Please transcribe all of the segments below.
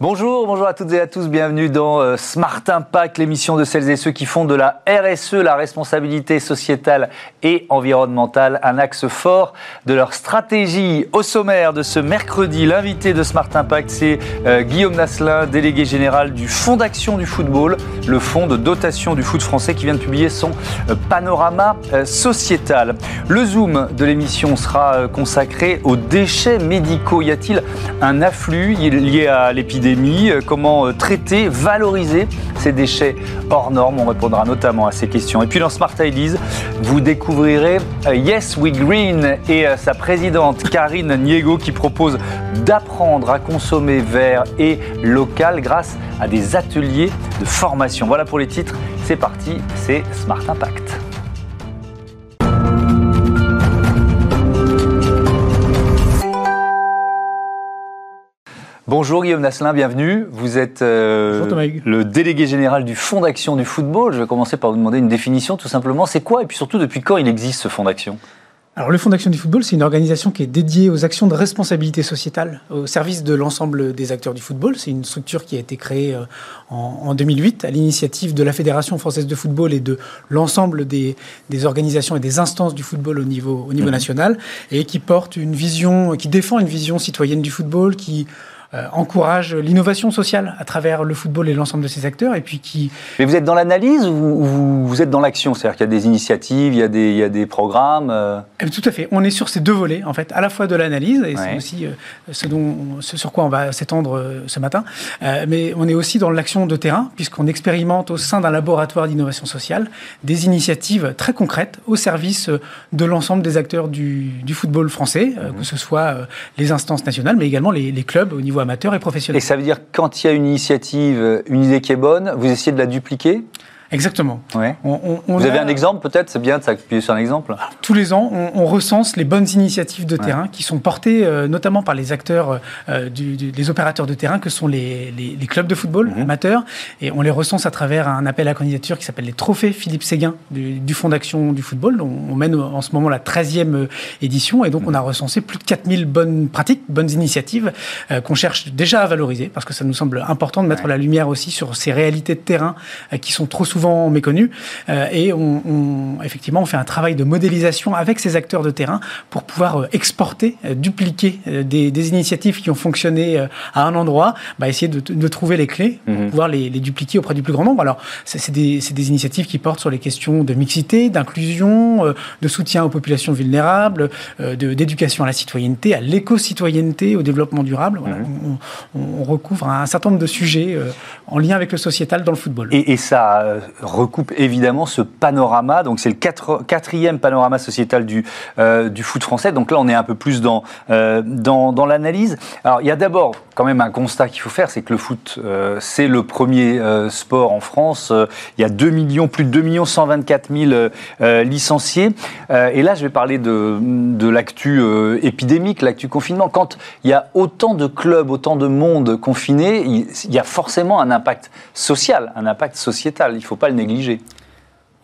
Bonjour, bonjour à toutes et à tous, bienvenue dans euh, Smart Impact, l'émission de celles et ceux qui font de la RSE, la responsabilité sociétale et environnementale, un axe fort de leur stratégie. Au sommaire de ce mercredi, l'invité de Smart Impact, c'est euh, Guillaume Nasselin, délégué général du Fonds d'action du football, le fonds de dotation du foot français qui vient de publier son euh, panorama sociétal. Le zoom de l'émission sera consacré aux déchets médicaux. Y a-t-il un afflux lié à l'épidémie? Euh, comment euh, traiter, valoriser ces déchets hors normes. On répondra notamment à ces questions. Et puis dans Smart Ideas, vous découvrirez euh, Yes We Green et sa présidente Karine Niego qui propose d'apprendre à consommer vert et local grâce à des ateliers de formation. Voilà pour les titres. C'est parti, c'est Smart Impact. Bonjour Guillaume Nasselin, bienvenue. Vous êtes euh, le délégué général du Fonds d'action du football. Je vais commencer par vous demander une définition tout simplement. C'est quoi et puis surtout depuis quand il existe ce Fonds d'action? Alors, le Fonds d'action du football, c'est une organisation qui est dédiée aux actions de responsabilité sociétale au service de l'ensemble des acteurs du football. C'est une structure qui a été créée euh, en, 2008 à l'initiative de la Fédération française de football et de l'ensemble des, organisations et des instances du football au niveau, au niveau mmh. national et qui porte une vision, qui défend une vision citoyenne du football, qui encourage l'innovation sociale à travers le football et l'ensemble de ses acteurs, et puis qui... Mais vous êtes dans l'analyse ou vous, êtes dans l'action? C'est-à-dire qu'il y a des initiatives, il y a des, il y a des programmes euh? Eh Tout à fait. On est sur ces deux volets, en fait, à la fois de l'analyse, et c'est aussi euh, ce, dont, ce sur quoi on va s'étendre ce matin, mais on est aussi dans l'action de terrain, puisqu'on expérimente au sein d'un laboratoire d'innovation sociale des initiatives très concrètes au service de l'ensemble des acteurs du, du football français, mhm. que ce soit les instances nationales, mais également les, les clubs au niveau et professionnel. Et ça veut dire quand il y a une initiative, une idée qui est bonne, vous essayez de la dupliquer? Exactement. Ouais. Vous avez un exemple peut-être? C'est bien de s'appuyer sur un exemple? Tous les ans, on, recense les bonnes initiatives de terrain qui sont portées euh, notamment par les acteurs, euh, du, des opérateurs de terrain que sont les, les, clubs de football mhm. amateurs. Et on les recense à travers un appel à candidature qui s'appelle les Trophées Philippe Séguin du, du Fonds d'action du football. On, on, mène en ce moment la 13e euh, édition et donc on a recensé plus de 4000 bonnes pratiques, bonnes initiatives qu'on cherche déjà à valoriser parce que ça nous semble important de mettre la lumière aussi sur ces réalités de terrain qui sont trop souvent souvent méconnus. Euh, et on, effectivement, on fait un travail de modélisation avec ces acteurs de terrain pour pouvoir euh, exporter, euh, dupliquer des, initiatives qui ont fonctionné à un endroit, bah, essayer de, trouver les clés pour mhm. pouvoir les, dupliquer auprès du plus grand nombre. Alors, c'est des, des, initiatives qui portent sur les questions de mixité, d'inclusion, de soutien aux populations vulnérables, d'éducation à la citoyenneté, à l'éco-citoyenneté, au développement durable. Mhm. on, recouvre un certain nombre de sujets en lien avec le sociétal dans le football. Et, et ça recoupe évidemment ce panorama. Donc c'est le quatrième panorama sociétal du, euh, du foot français. Donc là, on est un peu plus dans, euh, dans, dans l'analyse. Alors il y a d'abord quand même un constat qu'il faut faire, c'est que le foot, euh, c'est le premier sport en France. il y a 2 millions, plus de 2 millions 124 000 licenciés. et là, je vais parler de, de l'actu épidémique, l'actu confinement. Quand il y a autant de clubs, autant de monde confiné, il, il y a forcément un impact social, un impact sociétal. Il faut pas le négliger.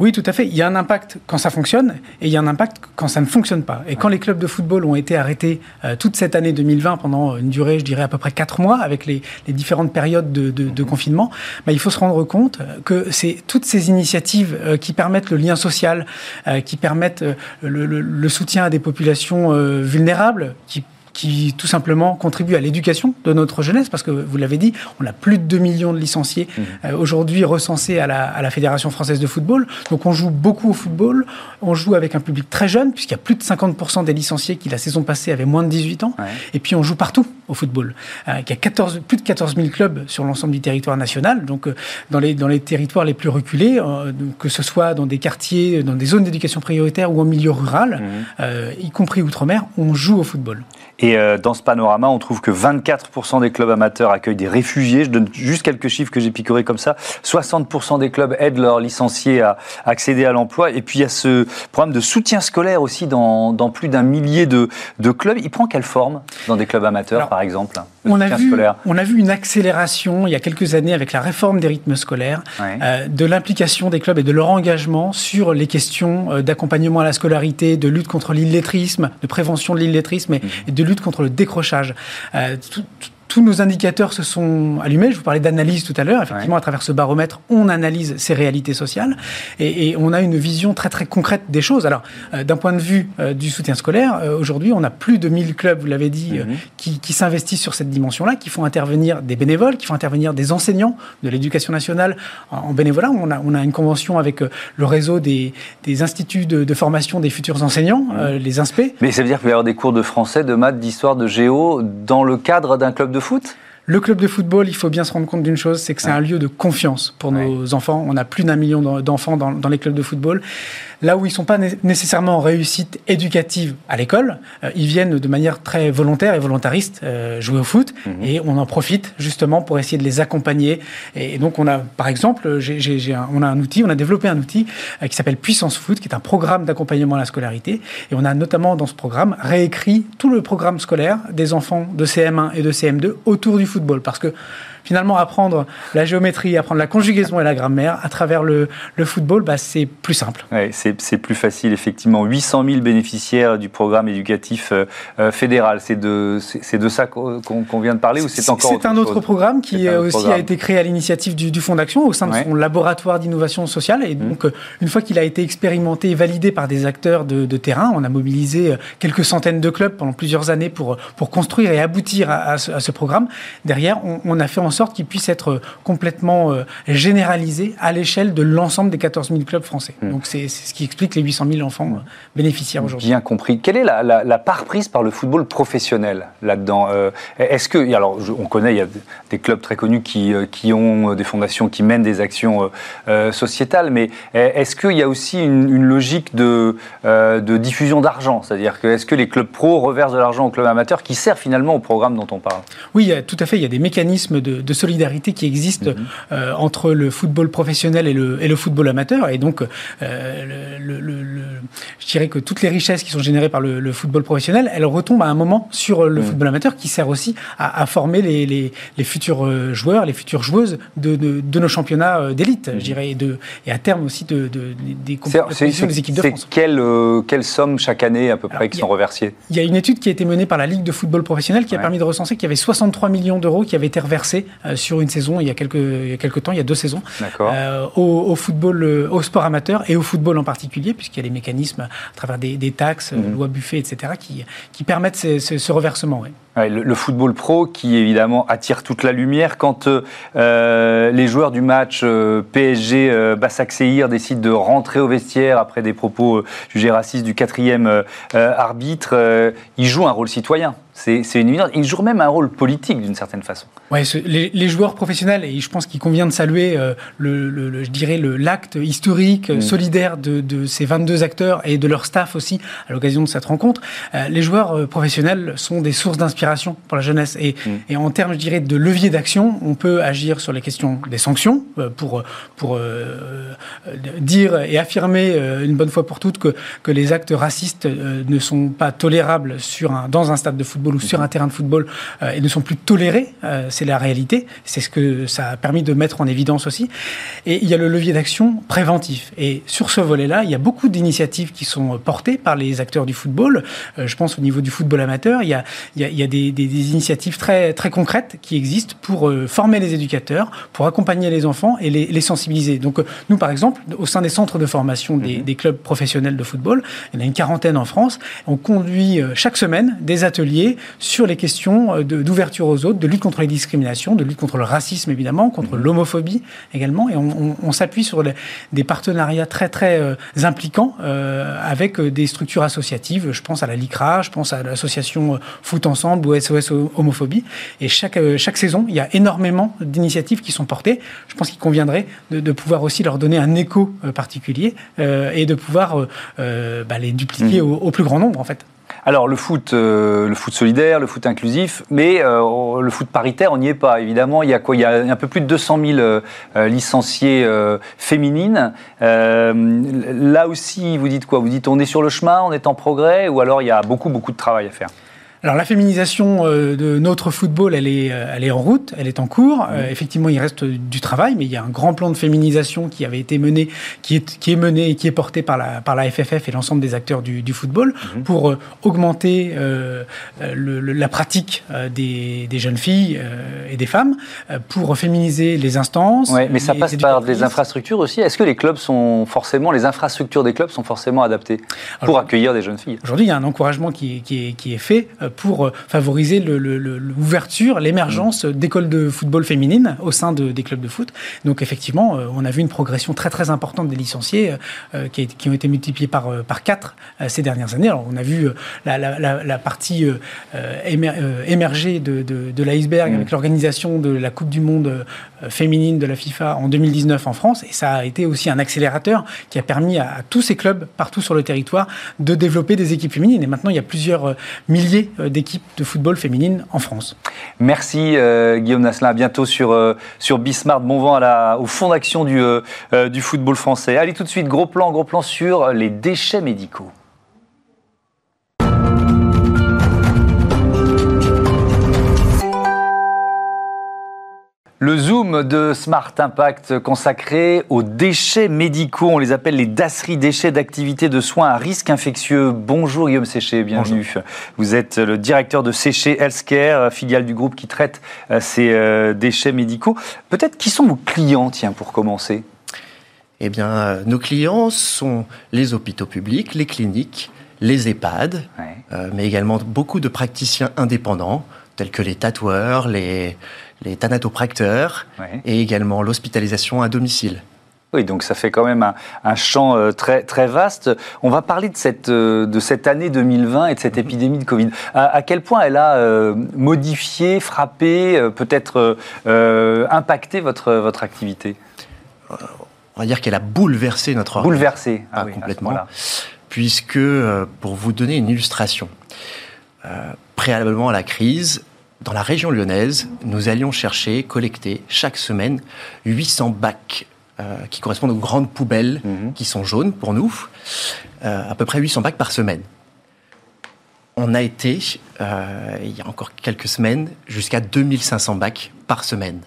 Oui, tout à fait. Il y a un impact quand ça fonctionne et il y a un impact quand ça ne fonctionne pas. Et quand les clubs de football ont été arrêtés euh, toute cette année 2020 pendant une durée, je dirais, à peu près quatre mois avec les, différentes périodes de, confinement, bah, il faut se rendre compte que c'est toutes ces initiatives euh, qui permettent le lien social, euh, qui permettent le, le, soutien à des populations vulnérables, qui qui tout simplement contribue à l'éducation de notre jeunesse, parce que vous l'avez dit, on a plus de 2 millions de licenciés mmh. euh, aujourd'hui recensés à la, à la, Fédération française de football. Donc on joue beaucoup au football, on joue avec un public très jeune, puisqu'il y a plus de 50% des licenciés qui la saison passée avaient moins de 18 ans, et puis on joue partout au football. Euh, il y a 14, plus de 14 000 clubs sur l'ensemble du territoire national, donc euh, dans, les, dans les territoires les plus reculés, euh, que ce soit dans des quartiers, dans des zones d'éducation prioritaire ou en milieu rural, mmh. y compris outre-mer, on joue au football. Et euh, dans ce panorama, on trouve que 24% des clubs amateurs accueillent des réfugiés. Je donne juste quelques chiffres que j'ai picorés comme ça. 60% des clubs aident leurs licenciés à accéder à l'emploi. Et puis il y a ce programme de soutien scolaire aussi dans, dans plus d'un millier de, de, clubs. Il prend quelle forme dans des clubs amateurs, par exemple? On a, vu, on a vu une accélération il y a quelques années avec la réforme des rythmes scolaires, euh, de l'implication des clubs et de leur engagement sur les questions euh, d'accompagnement à la scolarité, de lutte contre l'illettrisme, de prévention de l'illettrisme et, et de lutte contre le décrochage. Euh, tous nos indicateurs se sont allumés. Je vous parlais d'analyse tout à l'heure. Effectivement, à travers ce baromètre, on analyse ces réalités sociales et, on a une vision très très concrète des choses. Alors, euh, d'un point de vue euh, du soutien scolaire, euh, aujourd'hui, on a plus de 1000 clubs, vous l'avez dit, mhm. qui, qui s'investissent sur cette dimension-là, qui font intervenir des bénévoles, qui font intervenir des enseignants de l'éducation nationale en, bénévolat. On a, on a, une convention avec le réseau des, des instituts de, formation des futurs enseignants, mhm. les INSPE. Mais ça veut dire qu'il va y avoir des cours de français, de maths, d'histoire, de géo dans le cadre d'un club de foot. Le club de football, il faut bien se rendre compte d'une chose, c'est que c'est un lieu de confiance pour nos enfants. On a plus d'un million d'enfants dans, dans, les clubs de football là où ils ne sont pas nécessairement en réussite éducative à l'école, euh, ils viennent de manière très volontaire et volontariste euh, jouer au foot mhm. et on en profite justement pour essayer de les accompagner. Et, donc on a, par exemple, on a un outil, on a développé un outil euh, qui s'appelle Puissance Foot, qui est un programme d'accompagnement à la scolarité. Et on a notamment dans ce programme réécrit tout le programme scolaire des enfants de CM1 et de CM2 autour du football, parce que finalement, apprendre la géométrie, apprendre la conjugaison et la grammaire à travers le, le football, bah, c'est plus simple. Ouais, c'est plus facile, effectivement. 800 000 bénéficiaires du programme éducatif euh, euh, fédéral. C'est de, de ça qu'on vient de parler ou c'est encore C'est un autre programme qui aussi a été créé à l'initiative du, du Fonds d'action au sein de son laboratoire d'innovation sociale. Et mmh. donc, euh, une fois qu'il a été expérimenté et validé par des acteurs de, de, terrain, on a mobilisé quelques centaines de clubs pendant plusieurs années pour, pour construire et aboutir à, ce, à ce, programme. Derrière, on, on a fait en sorte qu'il puisse être complètement euh, généralisé à l'échelle de l'ensemble des 14 000 clubs français. Hmm. Donc c'est ce qui explique les 800 000 enfants euh, bénéficiaires aujourd'hui. Bien compris. Quelle est la, part prise par le football professionnel là-dedans euh, Est-ce que, alors on connaît, il y a des clubs très connus qui, qui ont des fondations qui mènent des actions sociétales, mais est-ce qu'il y a aussi une, logique de, de diffusion d'argent? C'est-à-dire que est-ce que les clubs pro reversent de l'argent aux clubs amateurs qui servent finalement au programme dont on parle? Oui, tout à fait. Il y a des mécanismes de, de solidarité qui existe mhm. euh, entre le football professionnel et le, et le football amateur. Et donc, euh, le, je dirais que toutes les richesses qui sont générées par le, football professionnel, elles retombent à un moment sur le mhm. football amateur qui sert aussi à, former les, les, les, futurs euh, joueurs, les futures joueuses de, de, nos championnats d'élite, je mhm. dirais, et, de, et à terme aussi de, des compétitions des équipes de France. C'est quelle, quelle somme chaque année à peu près qui sont reversées? Il y a une étude qui a été menée par la Ligue de football professionnel qui a permis de recenser qu'il y avait 63 millions d'euros qui avaient été reversés euh, sur une saison il y a quelques, il y a quelques temps, il y a deux saisons, euh, au, football, euh, au sport amateur et au football en particulier, puisqu'il y a des mécanismes à travers des, taxes, mmh. loi Buffet, etc., qui, qui permettent ce, reversement. le, football pro qui évidemment attire toute la lumière quand les joueurs du match PSG euh, décident de rentrer au vestiaire après des propos jugés racistes du quatrième arbitre, ils jouent un rôle citoyen. C'est une évidence. Ils jouent même un rôle politique d'une certaine façon. Ouais, les, joueurs professionnels, et je pense qu'il convient de saluer, euh, le, je dirais, l'acte historique, mm. solidaire de, ces 22 acteurs et de leur staff aussi à l'occasion de cette rencontre. Euh, les joueurs euh, professionnels sont des sources d'inspiration pour la jeunesse. Et, mm. et, en termes, je dirais, de levier d'action, on peut agir sur les questions des sanctions pour, pour dire et affirmer une bonne fois pour toutes que, que les actes racistes ne sont pas tolérables sur un, dans un stade de football ou sur un terrain de football euh, et ne sont plus tolérés. Euh, c'est la réalité. C'est ce que ça a permis de mettre en évidence aussi. Et il y a le levier d'action préventif. Et sur ce volet-là, il y a beaucoup d'initiatives qui sont portées par les acteurs du football. Euh, je pense au niveau du football amateur, il y a, il y a, des, des, initiatives très, très concrètes qui existent pour former les éducateurs, pour accompagner les enfants et les, les sensibiliser. Donc nous, par exemple, au sein des centres de formation des, mhm. des clubs professionnels de football, il y en a une quarantaine en France, on conduit chaque semaine des ateliers sur les questions euh, d'ouverture aux autres, de lutte contre les discriminations, de lutte contre le racisme évidemment, contre mhm. l'homophobie également. Et on, s'appuie sur des partenariats très très euh, impliquants euh, avec des structures associatives. Je pense à la LICRA, je pense à l'association Foot Ensemble ou SOS Homophobie. Et chaque, chaque saison, il y a énormément d'initiatives qui sont portées. Je pense qu'il conviendrait de, pouvoir aussi leur donner un écho particulier et de pouvoir bah, les dupliquer mhm. au plus grand nombre en fait. Alors le foot, euh, le foot solidaire, le foot inclusif, mais euh, le foot paritaire, on n'y est pas évidemment. Il y a quoi? Il y a un peu plus de 200 000 euh, licenciés féminines. là aussi, vous dites quoi? Vous dites on est sur le chemin, on est en progrès, ou alors il y a beaucoup beaucoup de travail à faire? Alors la féminisation euh, de notre football, elle est, euh, elle est en route, elle est en cours. Mmh. Euh, effectivement, il reste du travail, mais il y a un grand plan de féminisation qui avait été mené, qui est, qui est mené et qui est porté par la, par la FFF et l'ensemble des acteurs du, du football Mmh. pour euh, augmenter euh, le, le- la pratique des, des jeunes filles et des femmes, pour féminiser les instances. Ouais, mais ça passe par des infrastructures aussi. Est-ce que les clubs sont forcément, les infrastructures des clubs sont forcément adaptées pour Alors, accueillir des jeunes filles? Aujourd'hui, il y a un encouragement qui est, qui est, qui est fait pour euh, favoriser le- le- le- l'ouverture, l'émergence d'écoles de football féminines au sein de- des clubs de foot. Donc effectivement, euh, on a vu une progression très très importante des licenciés euh, qui, ont été multipliés par, par 4 ces dernières années. Alors on a vu la, la- la- la partie émer- émerger de, de, de l'iceberg Mm. avec l'organisation de la Coupe du Monde féminine de la FIFA en 2019 en France. Et ça a été aussi un accélérateur qui a permis à, tous ces clubs partout sur le territoire de développer des équipes féminines. Et maintenant, il y a plusieurs euh, milliers euh, d'équipes de football féminines en France. Merci euh, Guillaume Nasselin. À bientôt sur, euh, sur Bismart. Bon vent au fond d'action du, euh, euh, du football français. Allez tout de suite, gros plan, gros plan sur les déchets médicaux. Le Zoom de Smart Impact consacré aux déchets médicaux, on les appelle les DASRI, déchets d'activité de soins à risque infectieux. Bonjour Guillaume Séché, bienvenue. Vous êtes le directeur de Séché Healthcare, filiale du groupe qui traite euh, ces euh, déchets médicaux. Peut-être qui sont vos clients, tiens, pour commencer? Eh bien, euh, nos clients sont les hôpitaux publics, les cliniques, les EHPAD, Ouais. mais également beaucoup de praticiens indépendants, tels que les tatoueurs, les, les thanatopracteurs, et également l'hospitalisation à domicile. Oui, donc ça fait quand même un, un champ euh, très, très vaste. On va parler de cette, euh, de cette année 2020 et de cette épidémie de Covid. À, à quel point elle a euh, modifié, frappé, peut-être impacté votre, votre activité? On va dire qu'elle a bouleversé notre Bouleversé Ah, oui, complètement. puisque, pour vous donner une illustration, préalablement à la crise, dans la région lyonnaise, nous allions chercher, collecter chaque semaine 800 bacs euh, qui correspondent aux grandes poubelles Mhm. qui sont jaunes pour nous, euh, à peu près 800 bacs par semaine. On a été, euh, il y a encore quelques semaines, jusqu'à 2500 bacs par semaine.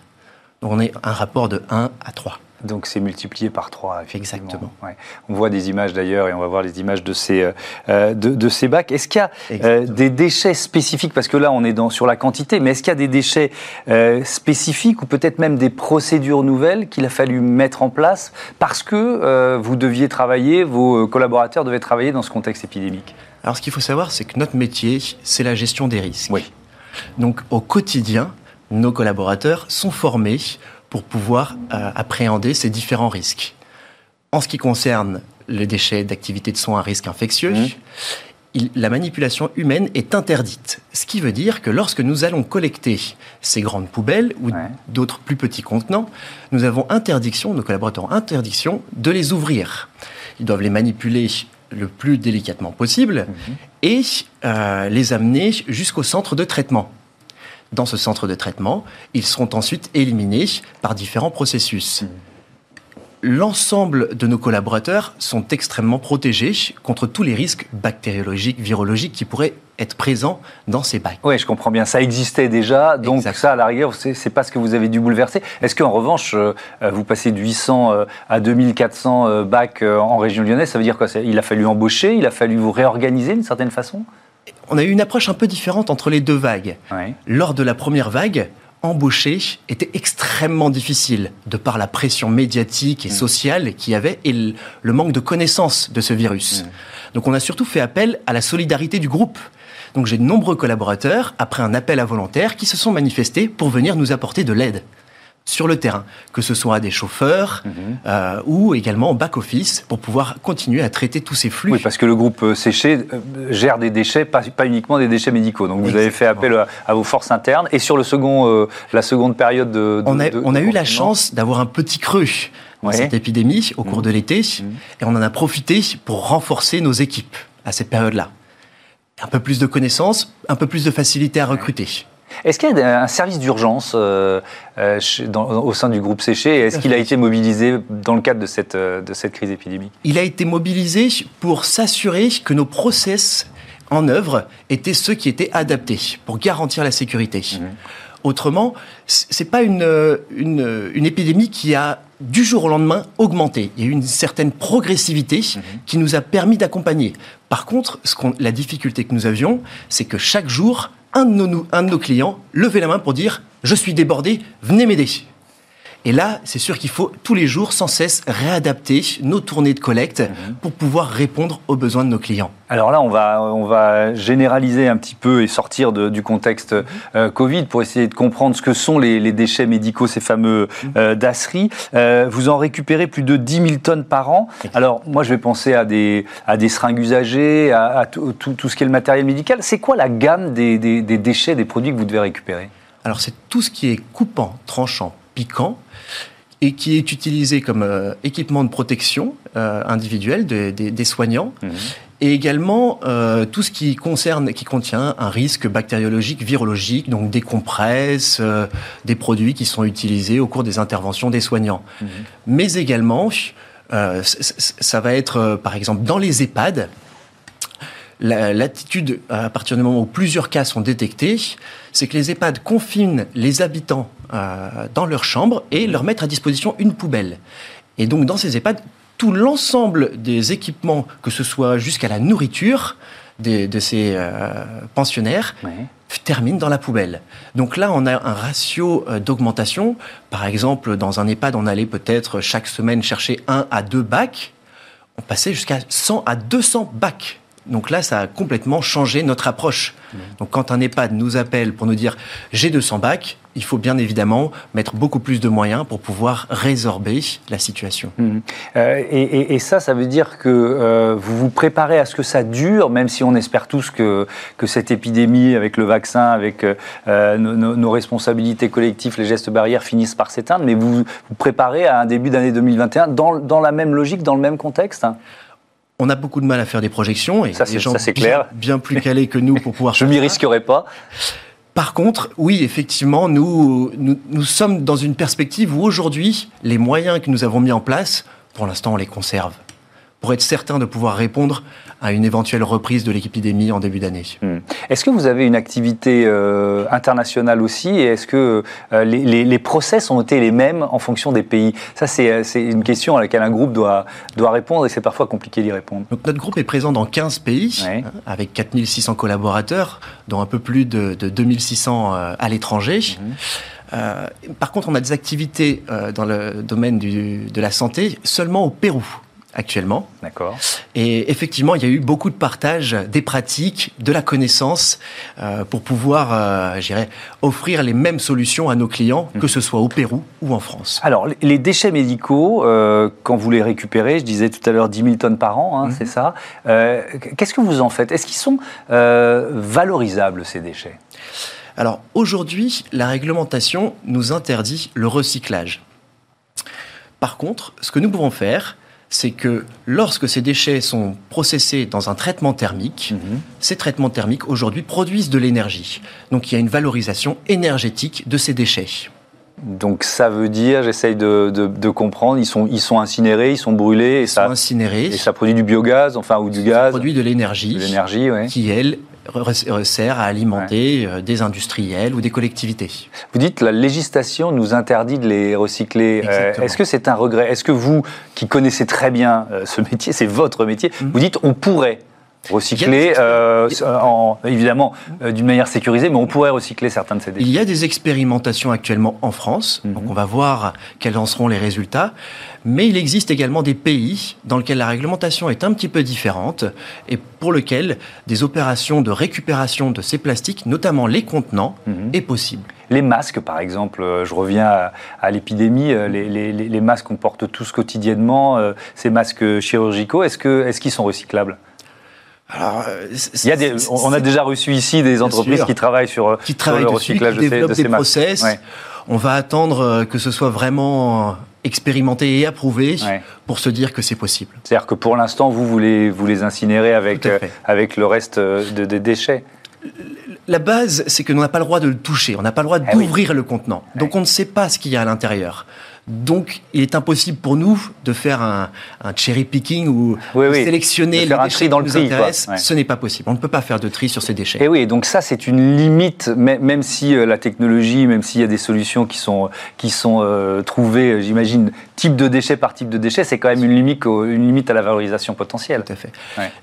Donc on est un rapport de 1 à 3. Donc c'est multiplié par 3, effectivement. Exactement. Ouais. On voit des images d'ailleurs et on va voir les images de ces, euh, euh, de, de ces bacs. Est-ce qu'il y a euh, des déchets spécifiques? Parce que là on est dans, sur la quantité, mais est-ce qu'il y a des déchets euh, spécifiques ou peut-être même des procédures nouvelles qu'il a fallu mettre en place parce que vous deviez travailler, vos collaborateurs devaient travailler dans ce contexte épidémique? Alors ce qu'il faut savoir, c'est que notre métier, c'est la gestion des risques. Oui. Donc au quotidien, nos collaborateurs sont formés pour pouvoir euh, appréhender ces différents risques. En ce qui concerne les déchets d'activité de soins à risque infectieux, il- la manipulation humaine est interdite. Ce qui veut dire que lorsque nous allons collecter ces grandes poubelles ou Ouais. d'autres plus petits contenants, nous avons interdiction, nos collaborateurs ont interdiction de les ouvrir. Ils doivent les manipuler le plus délicatement possible et euh, les amener jusqu'au centre de traitement. Dans ce centre de traitement, ils seront ensuite éliminés par différents processus. L'ensemble de nos collaborateurs sont extrêmement protégés contre tous les risques bactériologiques, virologiques qui pourraient être présents dans ces bacs. Oui, je comprends bien. Ça existait déjà, donc Exactement. ça, à la rigueur, c'est pas ce que vous avez dû bouleverser. Est-ce qu'en revanche, euh, euh, vous passez de 800 euh, à 2400 euh, bacs en région lyonnaise Ça veut dire quoi? Il a fallu embaucher, il a fallu vous réorganiser d'une certaine façon? On a eu une approche un peu différente entre les deux vagues. Lors de la première vague, embaucher était extrêmement difficile de par la pression médiatique et sociale qu'il y avait et le, le manque de connaissance de ce virus. Donc on a surtout fait appel à la solidarité du groupe. Donc j'ai de nombreux collaborateurs, après un appel à volontaires, qui se sont manifestés pour venir nous apporter de l'aide sur le terrain, que ce soit des chauffeurs euh, ou également au back-office pour pouvoir continuer à traiter tous ces flux. Oui, parce que le groupe euh, Séché euh, gère des déchets, pas, pas uniquement des déchets médicaux. Donc vous avez fait appel à, à vos forces internes. Et sur le second, euh, la seconde période de. de- on a, de- on a de eu la chance d'avoir un petit creux dans Ouais. cette épidémie au cours de l'été, et on en a profité pour renforcer nos équipes à cette période-là. Un peu plus de connaissances, un peu plus de facilité à recruter. Est-ce qu'il y a un service d'urgence euh, euh, au sein du groupe Séché Est-ce qu'il a été mobilisé dans le cadre de cette, euh, de cette crise épidémique? Il a été mobilisé pour s'assurer que nos process en œuvre étaient ceux qui étaient adaptés pour garantir la sécurité. Mmh. Autrement, c'est pas une, une, une, épidémie qui a du jour au lendemain augmenté. Il y a eu une certaine progressivité mmh. qui nous a permis d'accompagner. Par contre, ce la difficulté que nous avions, c'est que chaque jour, un de, nos, clients levait la main pour dire je suis débordé, venez m'aider. Et là, c'est sûr qu'il faut tous les jours, sans cesse, réadapter nos tournées de collecte mhm. pour pouvoir répondre aux besoins de nos clients. Alors là, on va, on va généraliser un petit peu et sortir du contexte euh, Covid pour essayer de comprendre ce que sont les, déchets médicaux, ces fameux mhm. euh, dasseries. Euh, vous en récupérez plus de 10 000 tonnes par an. Alors moi, je vais penser à des, à des seringues usagées, à, tout, ce qui est le matériel médical. C'est quoi la gamme des, des déchets, des produits que vous devez récupérer? Alors c'est tout ce qui est coupant, tranchant, piquant, et qui est utilisé comme euh, équipement de protection euh, individuelle des soignants. Mhm. Et également euh, tout ce qui concerne, qui contient un risque bactériologique, virologique, donc des compresses, des produits qui sont utilisés au cours des interventions des soignants. Mhm. Mais également, ça va être, par exemple, dans les EHPAD, l'attitude, à partir du moment où plusieurs cas sont détectés, c'est que les EHPAD confinent les habitants euh, dans leur chambre et leur mettent à disposition une poubelle. Et donc dans ces EHPAD, tout l'ensemble des équipements, que ce soit jusqu'à la nourriture de, ces euh, pensionnaires, termine dans la poubelle. Donc là, on a un ratio euh, d'augmentation. Par exemple, dans un EHPAD, on allait peut-être chaque semaine chercher un à deux bacs. On passait jusqu'à 100 à 200 bacs donc là, ça a complètement changé notre approche. Mmh. Donc quand un EHPAD nous appelle pour nous dire j'ai 200 bacs, il faut bien évidemment mettre beaucoup plus de moyens pour pouvoir résorber la situation. Mmh. Euh, et, ça, ça veut dire que euh, vous vous préparez à ce que ça dure, même si on espère tous que, que cette épidémie, avec le vaccin, avec euh, nos, responsabilités collectives, les gestes barrières finissent par s'éteindre, mais vous vous préparez à un début d'année 2021 dans, dans la même logique, dans le même contexte on a beaucoup de mal à faire des projections et ça, les gens c'est clair. Bien, plus calés que nous pour pouvoir. Je m'y risquerai pas. Par contre, oui, effectivement, nous, nous, sommes dans une perspective où aujourd'hui, les moyens que nous avons mis en place, pour l'instant, on les conserve pour être certain de pouvoir répondre à une éventuelle reprise de l'épidémie en début d'année. Hmm. Est-ce que vous avez une activité euh, internationale aussi et est-ce que euh, les, les, process ont été les mêmes en fonction des pays? Ça, euh, c'est une question à laquelle un groupe doit, doit répondre et c'est parfois compliqué d'y répondre. Donc, notre groupe est présent dans 15 pays hein, avec 4600 collaborateurs, dont un peu plus de, de 2600 à l'étranger. Hmm. par contre, on a des activités dans le domaine du, de la santé seulement au Pérou actuellement. D'accord. Et effectivement, il y a eu beaucoup de partage des pratiques, de la connaissance, euh, pour pouvoir, euh, j'irais, offrir les mêmes solutions à nos clients, que mhm. ce soit au Pérou ou en France. Alors, les déchets médicaux, euh, quand vous les récupérez, je disais tout à l'heure 10 000 tonnes par an, hein, mhm. c'est ça. Euh, qu'est-ce que vous en faites? Est-ce qu'ils sont valorisables, ces déchets? Alors aujourd'hui, la réglementation nous interdit le recyclage. Par contre, ce que nous pouvons faire, c'est que lorsque ces déchets sont processés dans un traitement thermique, mhm. ces traitements thermiques aujourd'hui produisent de l'énergie. Donc il y a une valorisation énergétique de ces déchets. Donc ça veut dire, j'essaye de, comprendre, ils sont, ils sont incinérés, ils sont brûlés. Et ça, incinérés. Et ça produit du biogaz, enfin, ou du gaz. Ça produit de l'énergie. De l'énergie, oui. Qui, elle, sert à alimenter euh, des industriels ou des collectivités. Vous dites la législation nous interdit de les recycler. Euh, est-ce que c'est un regret? Est-ce que vous, qui connaissez très bien euh, ce métier, c'est votre métier, mhm. vous dites on pourrait recycler, en, évidemment d'une manière sécurisée, mais on pourrait recycler certains de ces déchets. Il y a des expérimentations actuellement en France, mhm. donc on va voir quels en seront les résultats. Mais il existe également des pays dans lesquels la réglementation est un petit peu différente et pour lesquels des opérations de récupération de ces plastiques, notamment les contenants, mhm. est possible. Les masques, par exemple, euh, je reviens à, l'épidémie, euh, les, masques qu'on porte tous quotidiennement, euh, ces masques chirurgicaux, est-ce qu'ils est sont recyclables? Alors, il y a des, on a déjà reçu ici des entreprises qui travaillent sur, qui travaillent le recyclage de, ces, de des process. On va attendre que ce soit vraiment expérimenté et approuvé pour se dire que c'est possible. C'est-à-dire que pour l'instant, vous voulez vous les incinérer avec, euh, avec le reste des déchets. La base, c'est que l'on n'a pas le droit de le toucher, on n'a pas le droit eh d'ouvrir le contenant. Donc on ne sait pas ce qu'il y a à l'intérieur. Donc, il est impossible pour nous de faire un, cherry picking ou de sélectionner les déchets dans qui le nous intéressent. Ce n'est pas possible. On ne peut pas faire de tri sur ces déchets. Et oui, donc ça, c'est une limite, même si euh, la technologie, même s'il y a des solutions qui sont, qui sont euh, trouvées, euh, j'imagine, type de déchet par type de déchet, c'est quand même une limite, une limite à la valorisation potentielle. Tout à fait.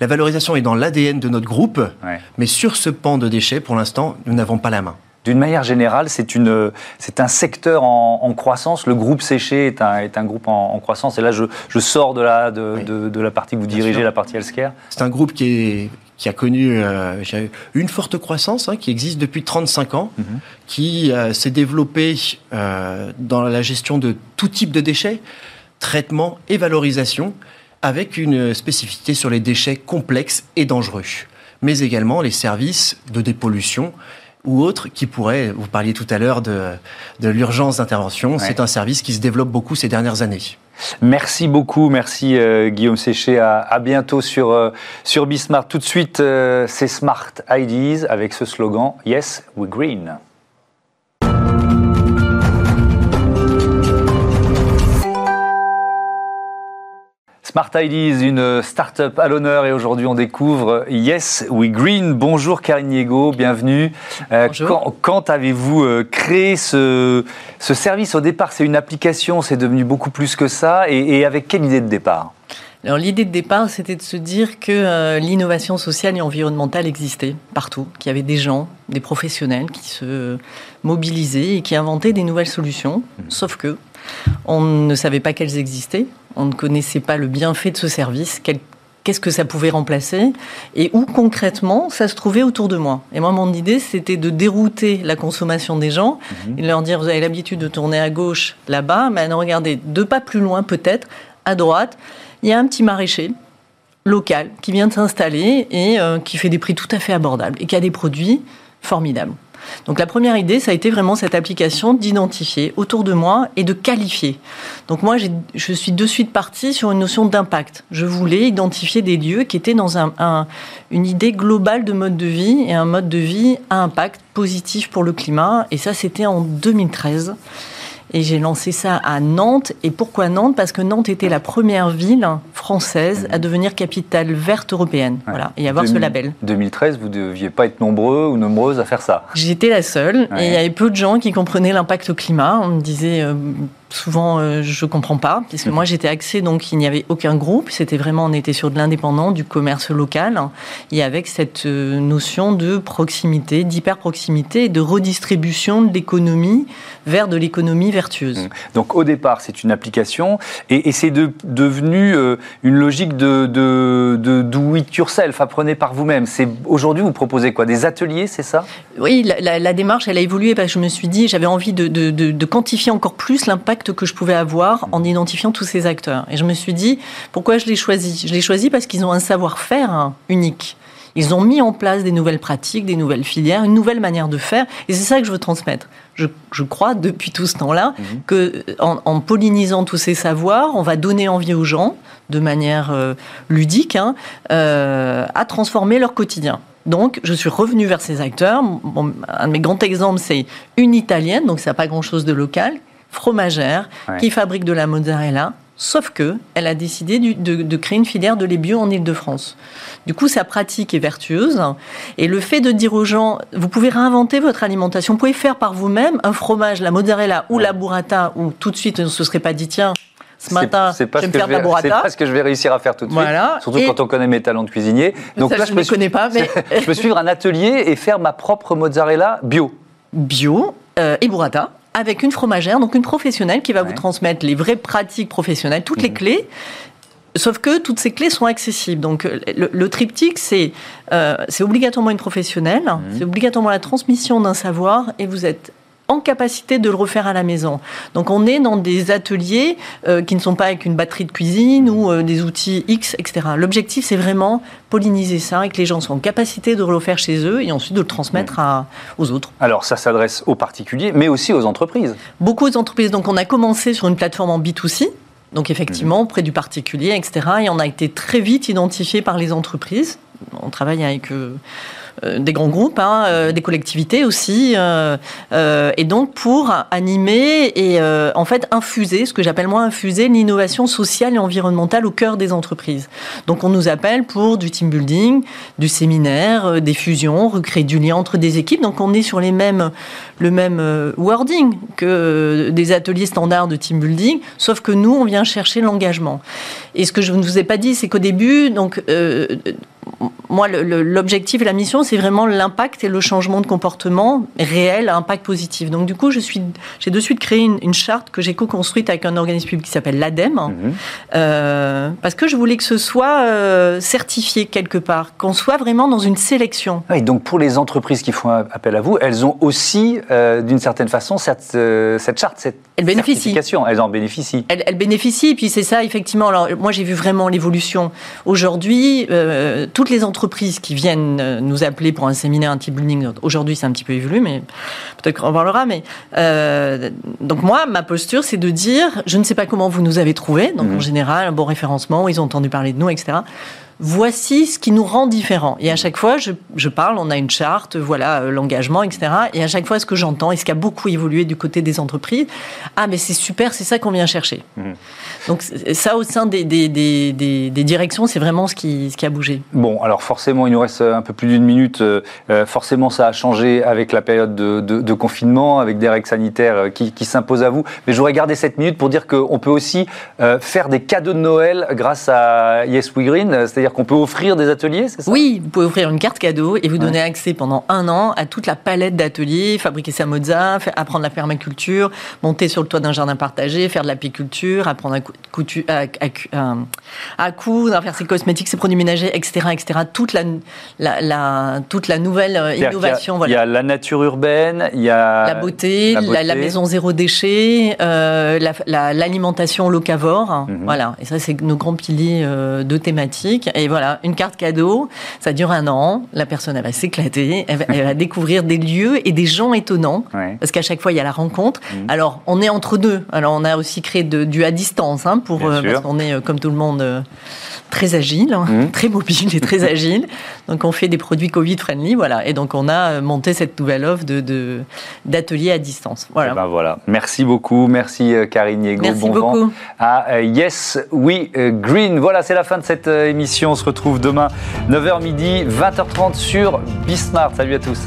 La valorisation est dans l'ADN de notre groupe, mais sur ce pan de déchets, pour l'instant, nous n'avons pas la main. D'une manière générale, c'est un secteur en, croissance. Le groupe séché est un, est un groupe en, croissance. Et là, je, je sors de la, de, de, la partie que vous dirigez, la partie healthcare. C'est un groupe qui, est, qui a connu euh, une forte croissance, hein, qui existe depuis 35 ans, mhm. qui euh, s'est développé euh, dans la gestion de tout type de déchets, traitement et valorisation, avec une spécificité sur les déchets complexes et dangereux, mais également les services de dépollution ou autres qui pourraient, vous parliez tout à l'heure de, de l'urgence d'intervention, c'est un service qui se développe beaucoup ces dernières années. Merci beaucoup, merci euh, Guillaume Séché, à, bientôt sur, euh, sur Bismart. Tout de suite, euh, c'est Smart Ideas avec ce slogan Yes, we green. Smart Ideas, une start-up à l'honneur et aujourd'hui on découvre Yes We Green. Bonjour Karine Niego, bienvenue. Euh, quand, avez-vous euh, créé ce, service? Au départ c'est une application, c'est devenu beaucoup plus que ça et, avec quelle idée de départ? Alors l'idée de départ, c'était de se dire que euh, l'innovation sociale et environnementale existait partout, qu'il y avait des gens, des professionnels qui se mobilisaient et qui inventaient des nouvelles solutions. Mmh. Sauf que on ne savait pas qu'elles existaient, on ne connaissait pas le bienfait de ce service, qu'est-ce que ça pouvait remplacer et où concrètement ça se trouvait autour de moi. Et moi, mon idée, c'était de dérouter la consommation des gens mhm. et de leur dire, vous avez l'habitude de tourner à gauche là-bas, mais regardez, deux pas plus loin peut-être, à droite, il y a un petit maraîcher local qui vient de s'installer et euh, qui fait des prix tout à fait abordables et qui a des produits formidables. Donc la première idée, ça a été vraiment cette application d'identifier autour de moi et de qualifier. Donc moi, je suis de suite partie sur une notion d'impact. Je voulais identifier des lieux qui étaient dans une idée globale de mode de vie et un mode de vie à impact positif pour le climat. Et ça, c'était en 2013. Et j'ai lancé ça à Nantes. Et pourquoi Nantes? Parce que Nantes était la première ville française à devenir capitale verte européenne. Voilà, et avoir ce label. 2013, vous ne deviez pas être nombreux ou nombreuses à faire ça. J'étais la seule. Et il y avait peu de gens qui comprenaient l'impact au climat. On me disait. Euh, souvent euh, je comprends pas, puisque moi j'étais axée, donc il n'y avait aucun groupe, c'était vraiment, on était sur de l'indépendant, du commerce local, et avec cette euh, notion de proximité, d'hyper-proximité et de redistribution de l'économie vers de l'économie vertueuse. Mmh. Donc au départ c'est une application, et, c'est devenu euh, une logique de, de, de do it yourself, apprenez par vous-même. C'est Aujourd'hui vous proposez quoi? Des ateliers, c'est ça? Oui, la, démarche elle a évolué, parce que je me suis dit, j'avais envie de, de quantifier encore plus l'impact que je pouvais avoir en identifiant tous ces acteurs. Et je me suis dit, pourquoi je les choisis? Je les choisis parce qu'ils ont un savoir-faire unique. Ils ont mis en place des nouvelles pratiques, des nouvelles filières, une nouvelle manière de faire. Et c'est ça que je veux transmettre. Je, crois depuis tout ce temps-là mhm. que en, pollinisant tous ces savoirs, on va donner envie aux gens, de manière euh, ludique, hein, euh, à transformer leur quotidien. Donc, je suis revenue vers ces acteurs. un de mes grands exemples, c'est une italienne, donc ça n'a pas grand-chose de local, fromagère qui fabrique de la mozzarella. Sauf que elle a décidé de, créer une filière de lait bio en Ile-de-France. Du coup, sa pratique est vertueuse. Et le fait de dire aux gens, vous pouvez réinventer votre alimentation, vous pouvez faire par vous-même un fromage, la mozzarella ou la burrata, ou tout de suite, on ne se serait pas dit, tiens, ce matin, je vais me faire de la burrata. C'est pas ce que je vais réussir à faire tout de suite. Surtout quand on connaît mes talents de cuisinier. Donc là, je ne me connais pas, mais... je peux suivre un atelier et faire ma propre mozzarella bio. Bio euh, et burrata avec une fromagère, donc une professionnelle qui va vous transmettre les vraies pratiques professionnelles, toutes les mhm. clés. Sauf que toutes ces clés sont accessibles. Donc le, triptyque, c'est euh, obligatoirement une professionnelle, mhm. c'est obligatoirement la transmission d'un savoir, et vous êtes en capacité de le refaire à la maison. Donc on est dans des ateliers euh, qui ne sont pas avec une batterie de cuisine ou euh, des outils X, etc. L'objectif, c'est vraiment polliniser ça et que les gens soient en capacité de le refaire chez eux et ensuite de le transmettre à, aux autres. Alors ça s'adresse aux particuliers, mais aussi aux entreprises. Beaucoup d'entreprises. Donc on a commencé sur une plateforme en B2C. Donc effectivement, près du particulier, etc. Et on a été très vite identifié par les entreprises on travaille avec euh, des grands groupes, hein, euh, des collectivités aussi, euh, et donc pour animer et en fait infuser, ce que j'appelle moi infuser l'innovation sociale et environnementale au cœur des entreprises. Donc on nous appelle pour du team building, du séminaire, des fusions, recréer du lien entre des équipes. Donc on est sur les mêmes, le même wording que des ateliers standards de team building, sauf que nous on vient chercher l'engagement. Et ce que je ne vous ai pas dit, c'est qu'au début, donc moi, l'objectif et la mission, c'est vraiment l'impact et le changement de comportement réel à impact positif. Donc, du coup, j'ai de suite créé une, charte que j'ai co-construite avec un organisme public qui s'appelle l'ADEME, mhm. euh, parce que je voulais que ce soit euh, certifié quelque part, qu'on soit vraiment dans une sélection. Et donc, pour les entreprises qui font appel à vous, elles ont aussi, euh, d'une certaine façon, cette, cette charte, cette elles certification. Elles en bénéficient. Elles, elles bénéficient, puis c'est ça, effectivement. Alors, moi, j'ai vu vraiment l'évolution. Aujourd'hui, toutes les entreprises qui viennent euh, nous appeler pour un séminaire anti-bullying, aujourd'hui c'est un petit peu évolué, mais peut-être qu'on en parlera. Mais euh, donc moi, ma posture, c'est de dire, je ne sais pas comment vous nous avez trouvé. Donc en mhm. général, un bon référencement, ils ont entendu parler de nous, etc voici ce qui nous rend différents. Et à chaque fois, je, parle, on a une charte, voilà, euh, l'engagement, etc. Et à chaque fois, ce que j'entends, et ce qui a beaucoup évolué du côté des entreprises, ah, mais c'est super, c'est ça qu'on vient chercher. Mhm. Donc ça, au sein des, des, directions, c'est vraiment ce qui, ce qui a bougé. Bon, alors forcément, il nous reste un peu plus d'une minute. Euh, euh, forcément, ça a changé avec la période de, confinement, avec des règles sanitaires euh, qui, s'imposent à vous. Mais je voudrais garder cette minute pour dire qu'on peut aussi faire des cadeaux de Noël grâce à Yes We Green. C'est-à-dire qu'on peut offrir des ateliers, c'est ça? Oui, vous pouvez offrir une carte cadeau et vous donner accès pendant un an à toute la palette d'ateliers, fabriquer sa mozza, apprendre la permaculture, monter sur le toit d'un jardin partagé, faire de l'apiculture, apprendre à coutu, à, à, à, coudre, à faire ses cosmétiques, ses produits ménagers, etc. etc. Toute, la, la, toute la nouvelle euh, innovation. Il y, a, la nature urbaine, il y a la beauté, la, maison zéro déchet, euh, l'alimentation locavore. Mhm. Voilà, et ça, c'est nos grands piliers euh, de thématiques. Et voilà, une carte cadeau, ça dure un an, la personne, elle va s'éclater, elle, va découvrir des lieux et des gens étonnants, parce qu'à chaque fois, il y a la rencontre. Mhm. Alors, on est entre deux. Alors, on a aussi créé de, du à distance, hein, pour, euh, parce qu'on est, euh, comme tout le monde, euh, très agile, hein, mmh. très mobile et très agile. Donc on fait des produits Covid-friendly, voilà. Et donc on a monté cette nouvelle offre de, d'ateliers à distance. Voilà. Eh ben voilà. Merci beaucoup. Merci Karine Niego. Merci bon beaucoup. vent à Yes We Green. Voilà, c'est la fin de cette On se retrouve demain 9h midi, 20h30 sur Bismart. Salut à tous.